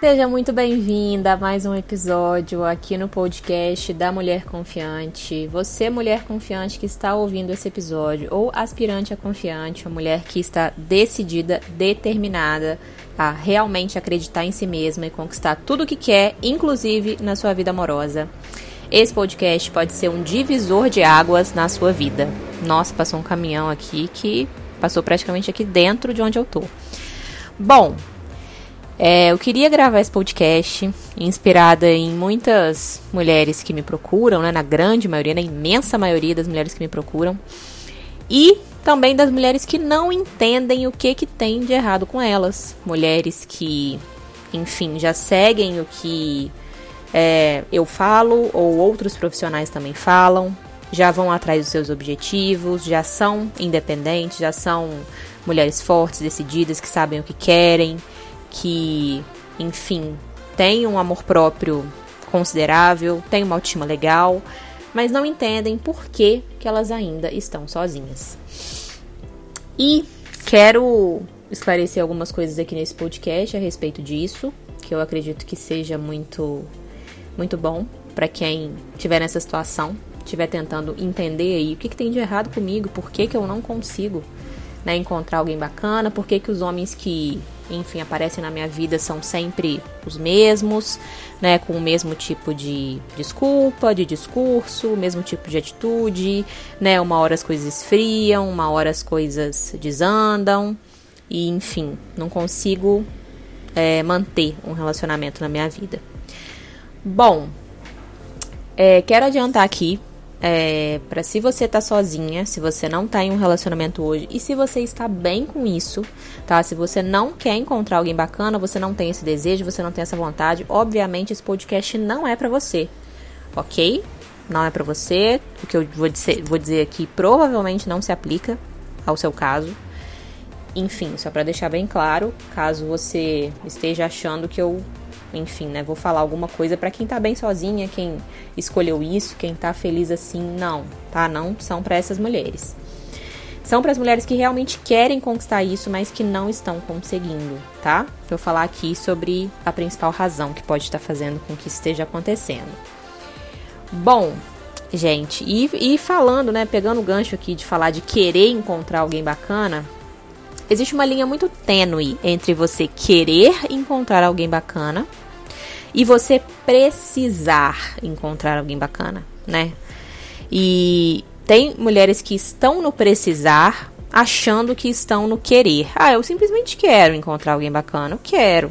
Seja muito bem-vinda a mais um episódio aqui no podcast da Mulher Confiante. Você, mulher confiante que está ouvindo esse episódio, ou aspirante a confiante, uma mulher que está decidida, determinada a realmente acreditar em si mesma e conquistar tudo o que quer, inclusive na sua vida amorosa. Esse podcast pode ser um divisor de águas na sua vida. Nossa, passou um caminhão aqui que passou praticamente aqui dentro de onde eu tô. Bom, é, eu queria gravar esse podcast inspirada em muitas mulheres que me procuram, né, na grande maioria, na imensa maioria das mulheres que me procuram, e também das mulheres que não entendem o que, que tem de errado com elas. Mulheres que, enfim, já seguem o que é, eu falo ou outros profissionais também falam, já vão atrás dos seus objetivos, já são independentes, já são mulheres fortes, decididas, que sabem o que querem que, enfim, têm um amor próprio considerável, têm uma autoestima legal, mas não entendem por que, que elas ainda estão sozinhas. E quero esclarecer algumas coisas aqui nesse podcast a respeito disso, que eu acredito que seja muito muito bom para quem estiver nessa situação, estiver tentando entender aí o que, que tem de errado comigo, por que, que eu não consigo né, encontrar alguém bacana, por que, que os homens que enfim, aparecem na minha vida são sempre os mesmos, né, com o mesmo tipo de desculpa, de discurso, o mesmo tipo de atitude, né, uma hora as coisas esfriam, uma hora as coisas desandam, e enfim, não consigo é, manter um relacionamento na minha vida. Bom, é, quero adiantar aqui é, para se você tá sozinha, se você não tá em um relacionamento hoje e se você está bem com isso, tá? Se você não quer encontrar alguém bacana, você não tem esse desejo, você não tem essa vontade, obviamente esse podcast não é para você, ok? Não é para você. O que eu vou dizer, vou dizer aqui provavelmente não se aplica ao seu caso. Enfim, só para deixar bem claro, caso você esteja achando que eu enfim, né? Vou falar alguma coisa para quem tá bem sozinha, quem escolheu isso, quem tá feliz assim, não, tá? Não são para essas mulheres. São para as mulheres que realmente querem conquistar isso, mas que não estão conseguindo, tá? Vou falar aqui sobre a principal razão que pode estar fazendo com que esteja acontecendo. Bom, gente, e, e falando, né, pegando o gancho aqui de falar de querer encontrar alguém bacana, existe uma linha muito tênue entre você querer encontrar alguém bacana e você precisar encontrar alguém bacana, né? E tem mulheres que estão no precisar achando que estão no querer. Ah, eu simplesmente quero encontrar alguém bacana, eu quero.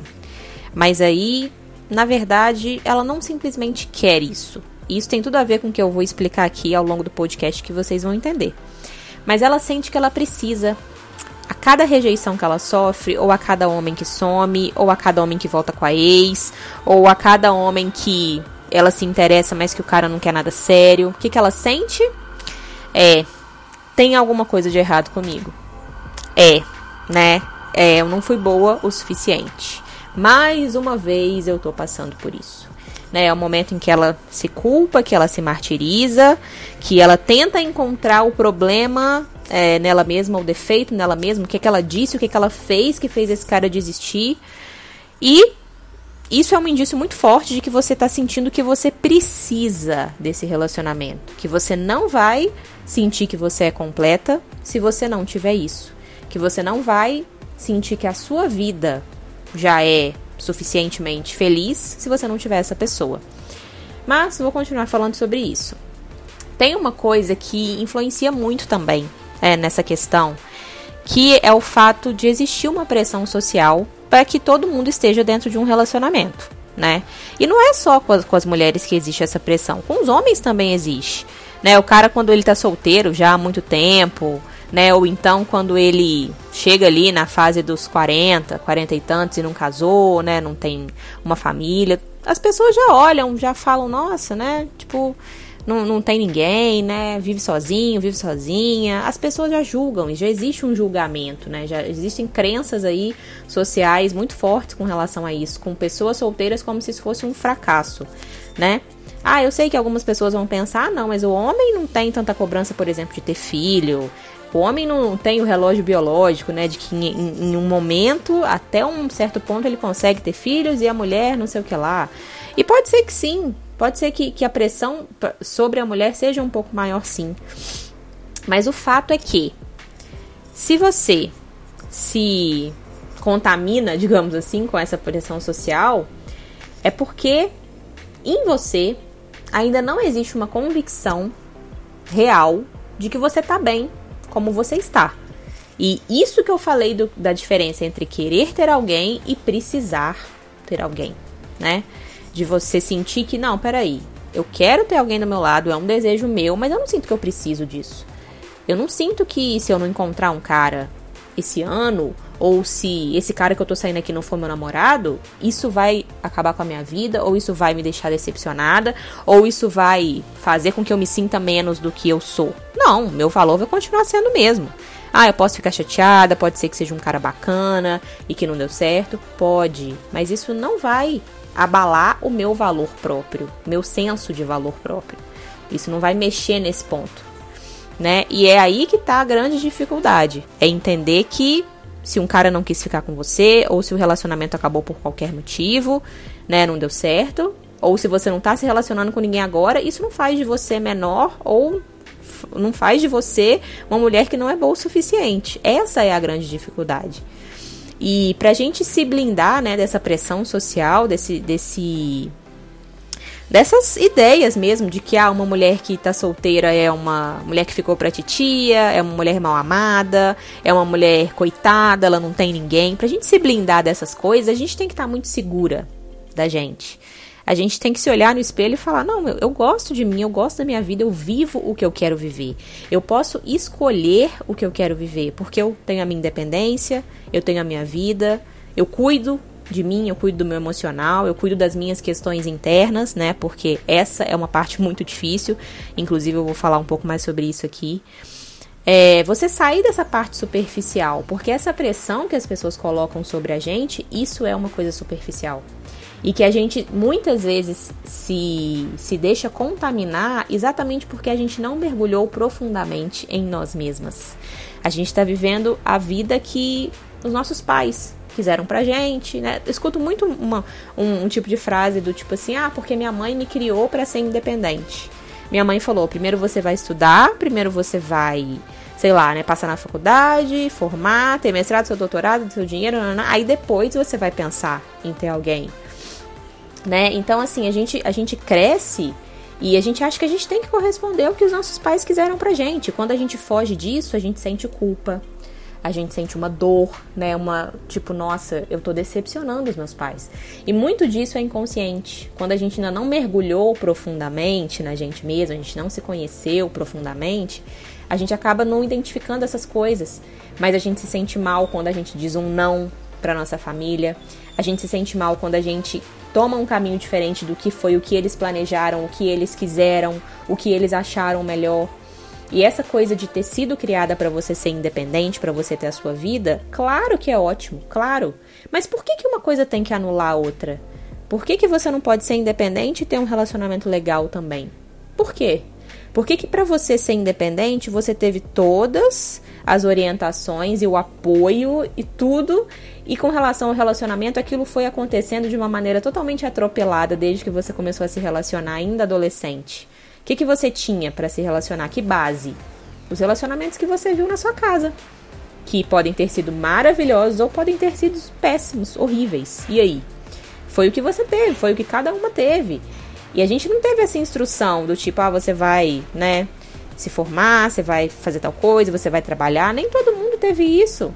Mas aí, na verdade, ela não simplesmente quer isso. Isso tem tudo a ver com o que eu vou explicar aqui ao longo do podcast que vocês vão entender. Mas ela sente que ela precisa a cada rejeição que ela sofre, ou a cada homem que some, ou a cada homem que volta com a ex, ou a cada homem que ela se interessa, mas que o cara não quer nada sério. O que, que ela sente? É, tem alguma coisa de errado comigo. É, né? É, eu não fui boa o suficiente. Mais uma vez eu tô passando por isso. Né, é o momento em que ela se culpa, que ela se martiriza, que ela tenta encontrar o problema é, nela mesma, o defeito nela mesma, o que, é que ela disse, o que, é que ela fez que fez esse cara desistir. E isso é um indício muito forte de que você está sentindo que você precisa desse relacionamento. Que você não vai sentir que você é completa se você não tiver isso. Que você não vai sentir que a sua vida já é suficientemente feliz se você não tiver essa pessoa. Mas vou continuar falando sobre isso. Tem uma coisa que influencia muito também é, nessa questão, que é o fato de existir uma pressão social para que todo mundo esteja dentro de um relacionamento, né? E não é só com as, com as mulheres que existe essa pressão, com os homens também existe, né? O cara quando ele tá solteiro já há muito tempo, né? Ou então quando ele chega ali na fase dos 40, 40 e tantos e não casou, né? Não tem uma família, as pessoas já olham, já falam, nossa, né? Tipo, não, não tem ninguém, né? Vive sozinho, vive sozinha. As pessoas já julgam e já existe um julgamento, né? Já existem crenças aí sociais muito fortes com relação a isso, com pessoas solteiras como se isso fosse um fracasso, né? Ah, eu sei que algumas pessoas vão pensar, ah, não, mas o homem não tem tanta cobrança, por exemplo, de ter filho. O homem não tem o relógio biológico, né? De que em, em, um momento, até um certo ponto, ele consegue ter filhos e a mulher não sei o que lá. E pode ser que sim. Pode ser que, que a pressão sobre a mulher seja um pouco maior, sim. Mas o fato é que, se você se contamina, digamos assim, com essa pressão social, é porque em você ainda não existe uma convicção real de que você tá bem como você está. E isso que eu falei do, da diferença entre querer ter alguém e precisar ter alguém, né? De você sentir que, não, peraí, eu quero ter alguém do meu lado, é um desejo meu, mas eu não sinto que eu preciso disso. Eu não sinto que se eu não encontrar um cara esse ano, ou se esse cara que eu tô saindo aqui não for meu namorado, isso vai acabar com a minha vida, ou isso vai me deixar decepcionada, ou isso vai fazer com que eu me sinta menos do que eu sou. Não, meu valor vai continuar sendo o mesmo. Ah, eu posso ficar chateada, pode ser que seja um cara bacana e que não deu certo, pode, mas isso não vai abalar o meu valor próprio, meu senso de valor próprio. Isso não vai mexer nesse ponto né? E é aí que tá a grande dificuldade. É entender que se um cara não quis ficar com você, ou se o relacionamento acabou por qualquer motivo, né, não deu certo, ou se você não tá se relacionando com ninguém agora, isso não faz de você menor ou não faz de você uma mulher que não é boa o suficiente. Essa é a grande dificuldade. E pra gente se blindar, né, dessa pressão social, desse desse dessas ideias mesmo de que ah, uma mulher que tá solteira é uma mulher que ficou pra titia, é uma mulher mal amada, é uma mulher coitada, ela não tem ninguém. Pra gente se blindar dessas coisas, a gente tem que estar tá muito segura da gente. A gente tem que se olhar no espelho e falar: não, eu, eu gosto de mim, eu gosto da minha vida, eu vivo o que eu quero viver. Eu posso escolher o que eu quero viver, porque eu tenho a minha independência, eu tenho a minha vida, eu cuido de mim, eu cuido do meu emocional, eu cuido das minhas questões internas, né? Porque essa é uma parte muito difícil. Inclusive, eu vou falar um pouco mais sobre isso aqui. É, você sair dessa parte superficial, porque essa pressão que as pessoas colocam sobre a gente, isso é uma coisa superficial. E que a gente muitas vezes se, se deixa contaminar exatamente porque a gente não mergulhou profundamente em nós mesmas. A gente está vivendo a vida que os nossos pais quiseram pra gente, né? Eu escuto muito uma, um, um, tipo de frase do tipo assim, ah, porque minha mãe me criou para ser independente. Minha mãe falou, primeiro você vai estudar, primeiro você vai, sei lá, né, passar na faculdade, formar, ter mestrado, seu doutorado, seu dinheiro, aí depois você vai pensar em ter alguém. Né? Então, assim, a gente, a gente cresce e a gente acha que a gente tem que corresponder ao que os nossos pais quiseram pra gente. Quando a gente foge disso, a gente sente culpa a gente sente uma dor, né? Uma tipo, nossa, eu tô decepcionando os meus pais. E muito disso é inconsciente. Quando a gente ainda não mergulhou profundamente na gente mesmo, a gente não se conheceu profundamente, a gente acaba não identificando essas coisas. Mas a gente se sente mal quando a gente diz um não para nossa família. A gente se sente mal quando a gente toma um caminho diferente do que foi o que eles planejaram, o que eles quiseram, o que eles acharam melhor. E essa coisa de ter sido criada para você ser independente, para você ter a sua vida, claro que é ótimo, claro. Mas por que, que uma coisa tem que anular a outra? Por que, que você não pode ser independente e ter um relacionamento legal também? Por quê? Por que, que para você ser independente você teve todas as orientações e o apoio e tudo, e com relação ao relacionamento aquilo foi acontecendo de uma maneira totalmente atropelada desde que você começou a se relacionar ainda adolescente? que, que você tinha para se relacionar? Que base? Os relacionamentos que você viu na sua casa. Que podem ter sido maravilhosos ou podem ter sido péssimos, horríveis. E aí? Foi o que você teve, foi o que cada uma teve. E a gente não teve essa instrução do tipo, ah, você vai, né, se formar, você vai fazer tal coisa, você vai trabalhar. Nem todo mundo teve isso.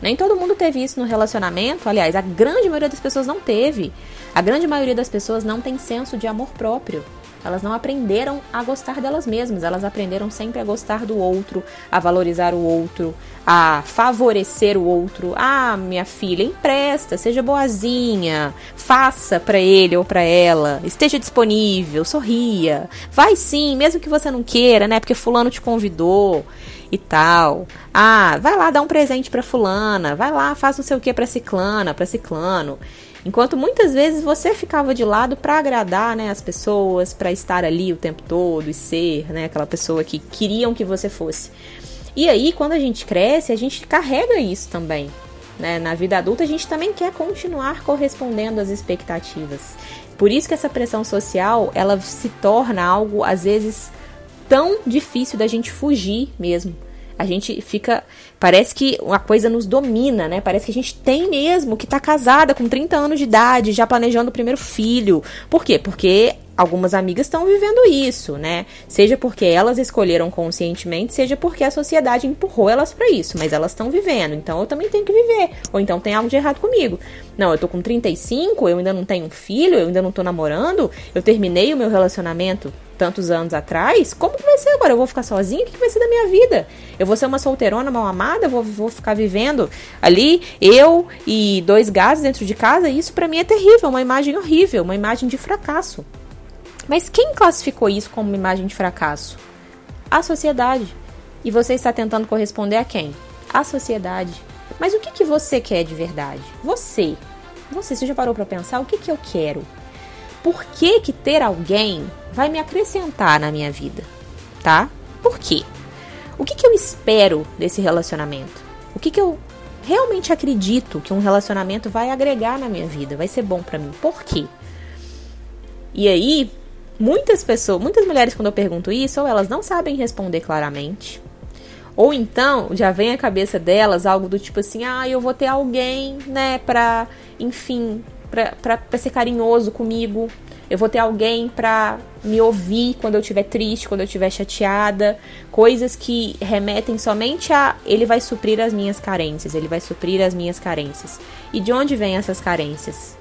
Nem todo mundo teve isso no relacionamento. Aliás, a grande maioria das pessoas não teve. A grande maioria das pessoas não tem senso de amor próprio. Elas não aprenderam a gostar delas mesmas, elas aprenderam sempre a gostar do outro, a valorizar o outro, a favorecer o outro. Ah, minha filha, empresta, seja boazinha, faça para ele ou para ela, esteja disponível, sorria. Vai sim, mesmo que você não queira, né? Porque fulano te convidou e tal. Ah, vai lá dar um presente para fulana, vai lá, faz não sei o que para ciclana, para ciclano. Enquanto muitas vezes você ficava de lado para agradar né, as pessoas, para estar ali o tempo todo e ser né, aquela pessoa que queriam que você fosse. E aí, quando a gente cresce, a gente carrega isso também. Né? Na vida adulta, a gente também quer continuar correspondendo às expectativas. Por isso que essa pressão social, ela se torna algo, às vezes, tão difícil da gente fugir mesmo. A gente fica. Parece que uma coisa nos domina, né? Parece que a gente tem mesmo que tá casada com 30 anos de idade, já planejando o primeiro filho. Por quê? Porque algumas amigas estão vivendo isso, né? Seja porque elas escolheram conscientemente, seja porque a sociedade empurrou elas para isso, mas elas estão vivendo, então eu também tenho que viver. Ou então tem algo de errado comigo. Não, eu tô com 35, eu ainda não tenho um filho, eu ainda não tô namorando, eu terminei o meu relacionamento tantos anos atrás, como que vai ser agora? Eu vou ficar sozinha? O que, que vai ser da minha vida? Eu vou ser uma solteirona mal amada? Vou, vou ficar vivendo ali, eu e dois gatos dentro de casa? Isso para mim é terrível, uma imagem horrível, uma imagem de fracasso. Mas quem classificou isso como uma imagem de fracasso? A sociedade. E você está tentando corresponder a quem? A sociedade. Mas o que, que você quer de verdade? Você. Você, você já parou para pensar o que, que eu quero? Por que, que ter alguém vai me acrescentar na minha vida? Tá? Por quê? O que, que eu espero desse relacionamento? O que, que eu realmente acredito que um relacionamento vai agregar na minha vida? Vai ser bom para mim? Por quê? E aí, Muitas pessoas, muitas mulheres, quando eu pergunto isso, ou elas não sabem responder claramente, ou então já vem à cabeça delas algo do tipo assim: ah, eu vou ter alguém, né, pra, enfim, pra ser carinhoso comigo. Eu vou ter alguém pra me ouvir quando eu estiver triste, quando eu estiver chateada. Coisas que remetem somente a ele vai suprir as minhas carências, ele vai suprir as minhas carências. E de onde vêm essas carências?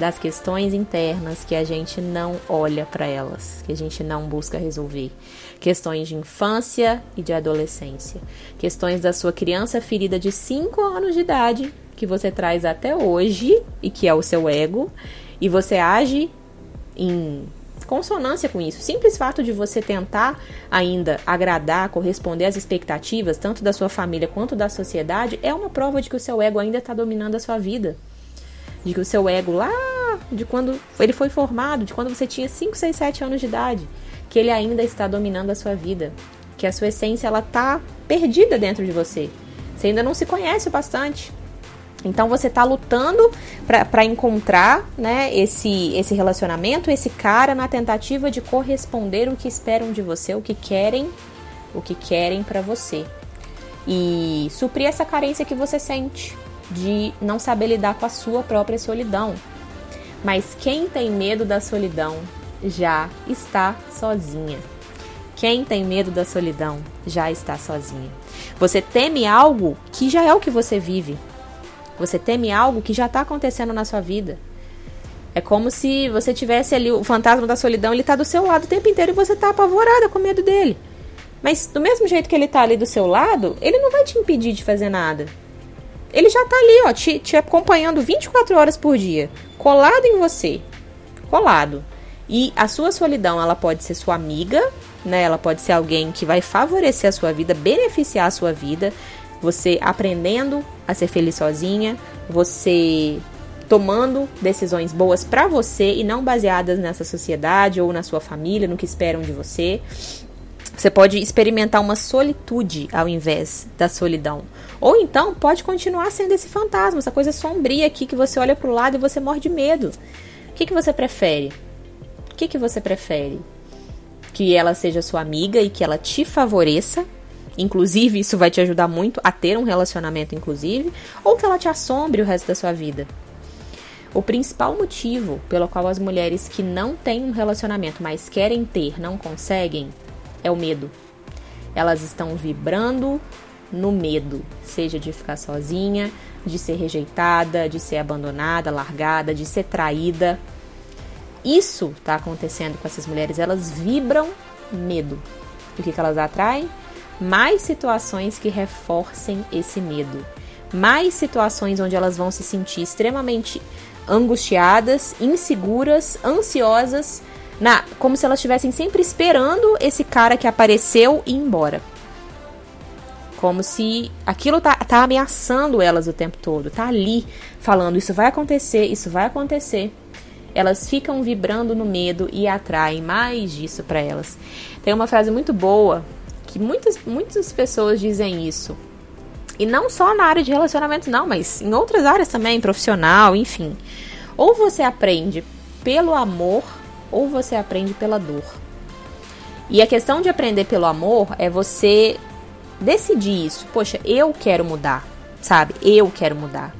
das questões internas que a gente não olha para elas, que a gente não busca resolver. Questões de infância e de adolescência. Questões da sua criança ferida de 5 anos de idade, que você traz até hoje e que é o seu ego, e você age em consonância com isso. Simples fato de você tentar ainda agradar, corresponder às expectativas, tanto da sua família quanto da sociedade, é uma prova de que o seu ego ainda está dominando a sua vida de que o seu ego lá, de quando ele foi formado, de quando você tinha 5, 6, 7 anos de idade, que ele ainda está dominando a sua vida, que a sua essência ela tá perdida dentro de você. Você ainda não se conhece o bastante. Então você está lutando para encontrar né, esse, esse relacionamento, esse cara na tentativa de corresponder o que esperam de você, o que querem, o que querem para você. E suprir essa carência que você sente de não saber lidar com a sua própria solidão. Mas quem tem medo da solidão já está sozinha. Quem tem medo da solidão já está sozinha. Você teme algo que já é o que você vive. Você teme algo que já está acontecendo na sua vida. É como se você tivesse ali o fantasma da solidão, ele está do seu lado o tempo inteiro e você está apavorada com medo dele. Mas do mesmo jeito que ele está ali do seu lado, ele não vai te impedir de fazer nada ele já tá ali, ó, te, te acompanhando 24 horas por dia, colado em você. Colado. E a sua solidão, ela pode ser sua amiga, né? Ela pode ser alguém que vai favorecer a sua vida, beneficiar a sua vida, você aprendendo a ser feliz sozinha, você tomando decisões boas para você e não baseadas nessa sociedade ou na sua família, no que esperam de você. Você pode experimentar uma solitude ao invés da solidão. Ou então pode continuar sendo esse fantasma, essa coisa sombria aqui que você olha para o lado e você morre de medo. O que, que você prefere? O que, que você prefere? Que ela seja sua amiga e que ela te favoreça, inclusive isso vai te ajudar muito a ter um relacionamento, inclusive, ou que ela te assombre o resto da sua vida. O principal motivo pelo qual as mulheres que não têm um relacionamento, mas querem ter, não conseguem, é o medo. Elas estão vibrando no medo, seja de ficar sozinha, de ser rejeitada, de ser abandonada, largada, de ser traída. Isso está acontecendo com essas mulheres, elas vibram medo. O que, que elas atraem? Mais situações que reforcem esse medo. Mais situações onde elas vão se sentir extremamente angustiadas, inseguras, ansiosas, na, como se elas estivessem sempre esperando esse cara que apareceu ir embora. Como se aquilo tá, tá ameaçando elas o tempo todo, tá ali falando: isso vai acontecer, isso vai acontecer. Elas ficam vibrando no medo e atraem mais disso para elas. Tem uma frase muito boa que muitas, muitas pessoas dizem isso. E não só na área de relacionamento, não, mas em outras áreas também, profissional, enfim. Ou você aprende pelo amor, ou você aprende pela dor. E a questão de aprender pelo amor é você decidir isso. Poxa, eu quero mudar, sabe? Eu quero mudar.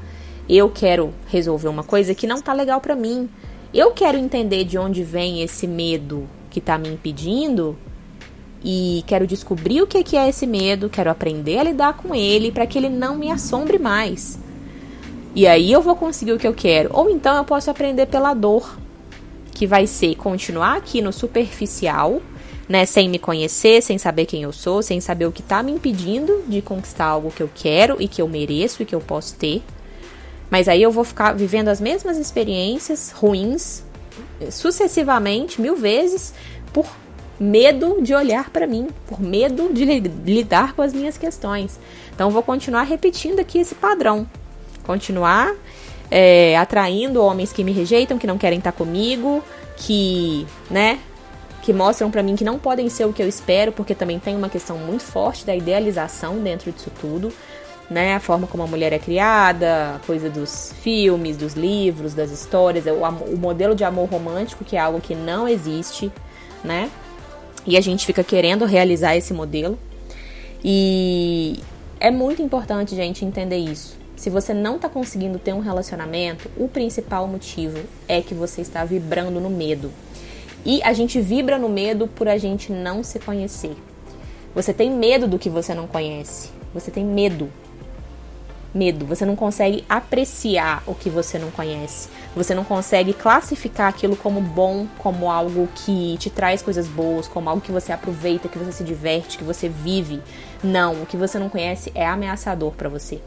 Eu quero resolver uma coisa que não tá legal para mim. Eu quero entender de onde vem esse medo que tá me impedindo e quero descobrir o que é esse medo, quero aprender a lidar com ele para que ele não me assombre mais. E aí eu vou conseguir o que eu quero. Ou então eu posso aprender pela dor, que vai ser continuar aqui no superficial, né, sem me conhecer, sem saber quem eu sou, sem saber o que está me impedindo de conquistar algo que eu quero e que eu mereço e que eu posso ter. Mas aí eu vou ficar vivendo as mesmas experiências ruins sucessivamente, mil vezes, por medo de olhar para mim, por medo de lidar com as minhas questões. Então, vou continuar repetindo aqui esse padrão. Continuar é, atraindo homens que me rejeitam, que não querem estar comigo, que, né, que mostram para mim que não podem ser o que eu espero, porque também tem uma questão muito forte da idealização dentro disso tudo, né? A forma como a mulher é criada, a coisa dos filmes, dos livros, das histórias, o, o modelo de amor romântico, que é algo que não existe, né? E a gente fica querendo realizar esse modelo. E é muito importante, gente, entender isso. Se você não está conseguindo ter um relacionamento, o principal motivo é que você está vibrando no medo. E a gente vibra no medo por a gente não se conhecer. Você tem medo do que você não conhece. Você tem medo medo, você não consegue apreciar o que você não conhece. Você não consegue classificar aquilo como bom, como algo que te traz coisas boas, como algo que você aproveita, que você se diverte, que você vive. Não, o que você não conhece é ameaçador para você.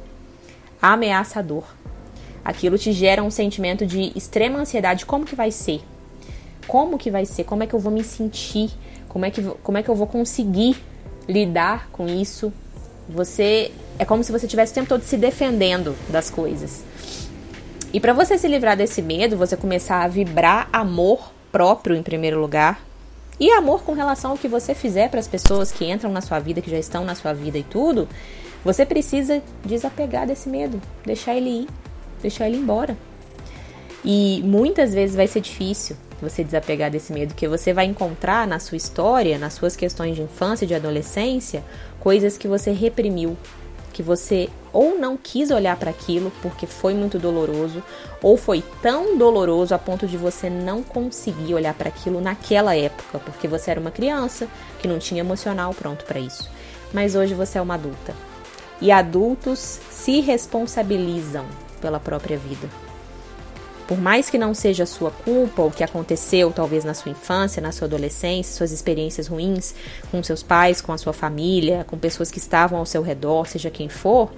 Ameaçador. Aquilo te gera um sentimento de extrema ansiedade, como que vai ser? Como que vai ser? Como é que eu vou me sentir? Como é que, como é que eu vou conseguir lidar com isso? Você é como se você tivesse o tempo todo se defendendo das coisas. E para você se livrar desse medo, você começar a vibrar amor próprio em primeiro lugar e amor com relação ao que você fizer para as pessoas que entram na sua vida, que já estão na sua vida e tudo, você precisa desapegar desse medo, deixar ele ir, deixar ele embora. E muitas vezes vai ser difícil você desapegar desse medo, porque você vai encontrar na sua história, nas suas questões de infância e de adolescência, coisas que você reprimiu, que você ou não quis olhar para aquilo porque foi muito doloroso, ou foi tão doloroso a ponto de você não conseguir olhar para aquilo naquela época, porque você era uma criança que não tinha emocional pronto para isso. Mas hoje você é uma adulta. E adultos se responsabilizam pela própria vida. Por mais que não seja sua culpa o que aconteceu, talvez na sua infância, na sua adolescência, suas experiências ruins com seus pais, com a sua família, com pessoas que estavam ao seu redor, seja quem for,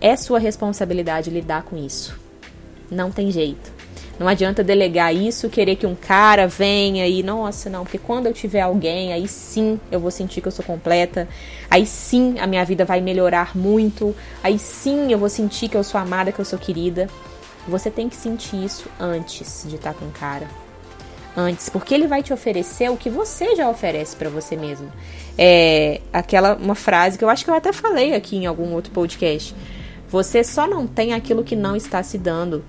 é sua responsabilidade lidar com isso. Não tem jeito. Não adianta delegar isso, querer que um cara venha e, nossa, não, porque quando eu tiver alguém, aí sim eu vou sentir que eu sou completa, aí sim a minha vida vai melhorar muito, aí sim eu vou sentir que eu sou amada, que eu sou querida. Você tem que sentir isso antes de estar com o cara. Antes, porque ele vai te oferecer o que você já oferece para você mesmo. É aquela uma frase que eu acho que eu até falei aqui em algum outro podcast. Você só não tem aquilo que não está se dando.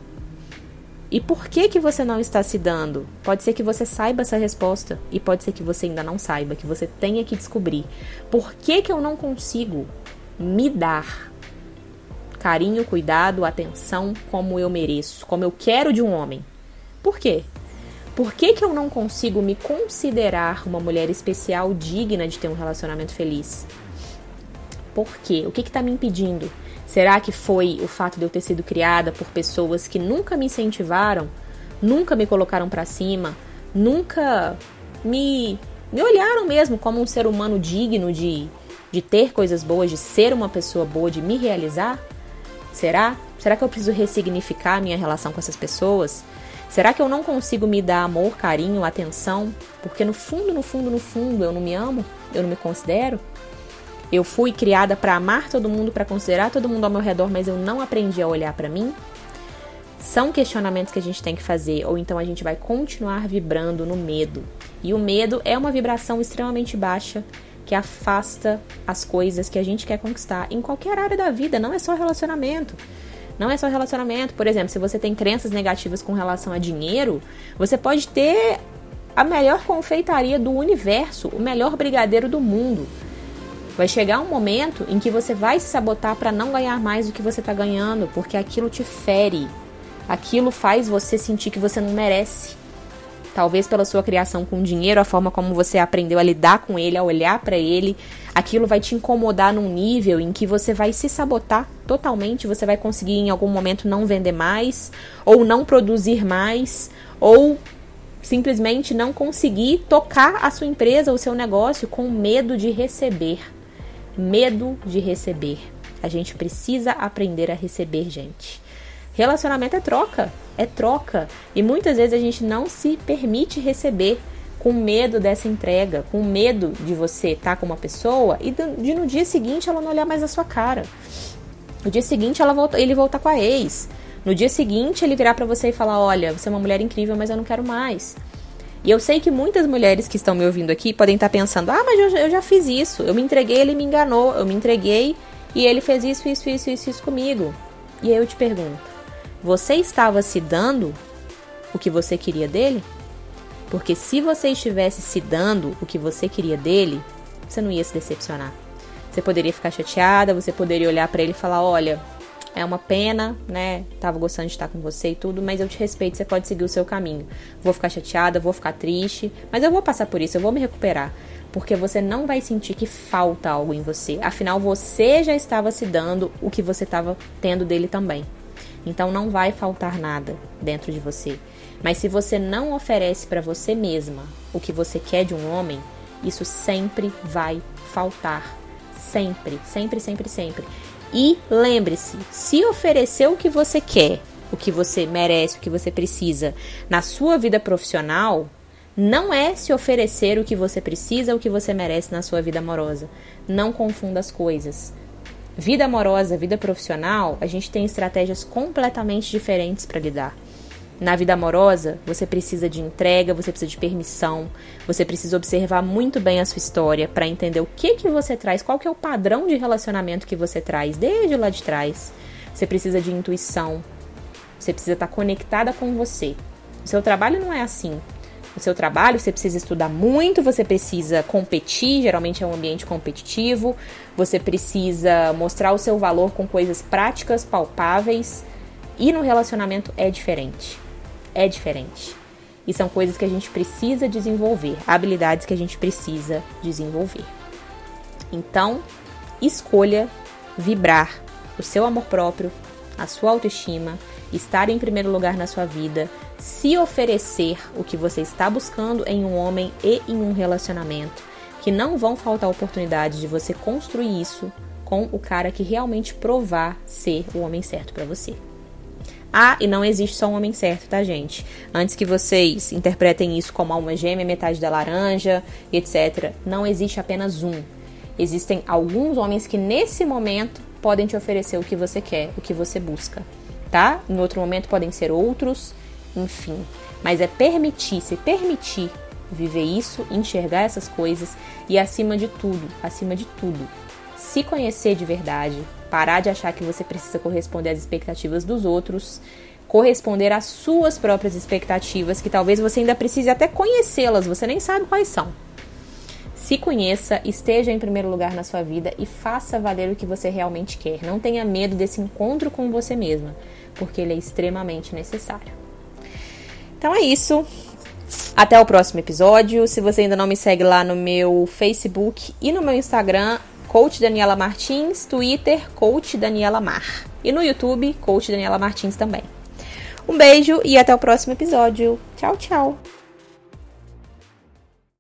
E por que que você não está se dando? Pode ser que você saiba essa resposta e pode ser que você ainda não saiba, que você tenha que descobrir. Por que que eu não consigo me dar carinho, cuidado, atenção como eu mereço, como eu quero de um homem. Por quê? Por que, que eu não consigo me considerar uma mulher especial digna de ter um relacionamento feliz? Por quê? O que está me impedindo? Será que foi o fato de eu ter sido criada por pessoas que nunca me incentivaram, nunca me colocaram para cima, nunca me, me olharam mesmo como um ser humano digno de, de ter coisas boas, de ser uma pessoa boa, de me realizar? Será? Será que eu preciso ressignificar a minha relação com essas pessoas? Será que eu não consigo me dar amor, carinho, atenção? Porque no fundo, no fundo, no fundo, eu não me amo? Eu não me considero? Eu fui criada para amar todo mundo, para considerar todo mundo ao meu redor, mas eu não aprendi a olhar para mim? São questionamentos que a gente tem que fazer, ou então a gente vai continuar vibrando no medo. E o medo é uma vibração extremamente baixa que afasta as coisas que a gente quer conquistar em qualquer área da vida, não é só relacionamento. Não é só relacionamento. Por exemplo, se você tem crenças negativas com relação a dinheiro, você pode ter a melhor confeitaria do universo, o melhor brigadeiro do mundo. Vai chegar um momento em que você vai se sabotar para não ganhar mais do que você está ganhando, porque aquilo te fere. Aquilo faz você sentir que você não merece. Talvez pela sua criação com dinheiro, a forma como você aprendeu a lidar com ele, a olhar para ele, aquilo vai te incomodar num nível em que você vai se sabotar totalmente, você vai conseguir em algum momento não vender mais, ou não produzir mais, ou simplesmente não conseguir tocar a sua empresa, o seu negócio com medo de receber. Medo de receber. A gente precisa aprender a receber, gente. Relacionamento é troca, é troca. E muitas vezes a gente não se permite receber com medo dessa entrega, com medo de você estar com uma pessoa e de no dia seguinte ela não olhar mais a sua cara. No dia seguinte ela volta, ele voltar com a ex. No dia seguinte ele virar para você e falar: "Olha, você é uma mulher incrível, mas eu não quero mais". E eu sei que muitas mulheres que estão me ouvindo aqui podem estar pensando: "Ah, mas eu, eu já fiz isso. Eu me entreguei, ele me enganou. Eu me entreguei e ele fez isso, isso, isso, isso, isso comigo". E aí eu te pergunto: você estava se dando o que você queria dele? Porque se você estivesse se dando o que você queria dele, você não ia se decepcionar. Você poderia ficar chateada, você poderia olhar para ele e falar: "Olha, é uma pena, né? Tava gostando de estar com você e tudo, mas eu te respeito, você pode seguir o seu caminho. Vou ficar chateada, vou ficar triste, mas eu vou passar por isso, eu vou me recuperar, porque você não vai sentir que falta algo em você. Afinal, você já estava se dando o que você estava tendo dele também. Então não vai faltar nada dentro de você. Mas se você não oferece para você mesma o que você quer de um homem, isso sempre vai faltar. Sempre, sempre, sempre, sempre. E lembre-se, se oferecer o que você quer, o que você merece, o que você precisa na sua vida profissional, não é se oferecer o que você precisa, o que você merece na sua vida amorosa. Não confunda as coisas. Vida amorosa, vida profissional, a gente tem estratégias completamente diferentes para lidar. Na vida amorosa, você precisa de entrega, você precisa de permissão, você precisa observar muito bem a sua história para entender o que que você traz, qual que é o padrão de relacionamento que você traz desde lá de trás. Você precisa de intuição, você precisa estar conectada com você. O seu trabalho não é assim o seu trabalho, você precisa estudar muito, você precisa competir, geralmente é um ambiente competitivo, você precisa mostrar o seu valor com coisas práticas, palpáveis, e no relacionamento é diferente. É diferente. E são coisas que a gente precisa desenvolver, habilidades que a gente precisa desenvolver. Então, escolha vibrar o seu amor próprio, a sua autoestima, estar em primeiro lugar na sua vida, se oferecer o que você está buscando em um homem e em um relacionamento, que não vão faltar oportunidades de você construir isso com o cara que realmente provar ser o homem certo para você. Ah, e não existe só um homem certo, tá, gente? Antes que vocês interpretem isso como alma gêmea, metade da laranja, etc. Não existe apenas um. Existem alguns homens que nesse momento podem te oferecer o que você quer, o que você busca, tá? Em outro momento podem ser outros, enfim. Mas é permitir, se permitir viver isso, enxergar essas coisas e acima de tudo, acima de tudo, se conhecer de verdade, parar de achar que você precisa corresponder às expectativas dos outros, corresponder às suas próprias expectativas, que talvez você ainda precise até conhecê-las, você nem sabe quais são. Se conheça, esteja em primeiro lugar na sua vida e faça valer o que você realmente quer. Não tenha medo desse encontro com você mesma, porque ele é extremamente necessário. Então é isso. Até o próximo episódio. Se você ainda não me segue lá no meu Facebook e no meu Instagram, Coach Daniela Martins, Twitter, Coach Daniela Mar. E no YouTube, Coach Daniela Martins também. Um beijo e até o próximo episódio. Tchau, tchau.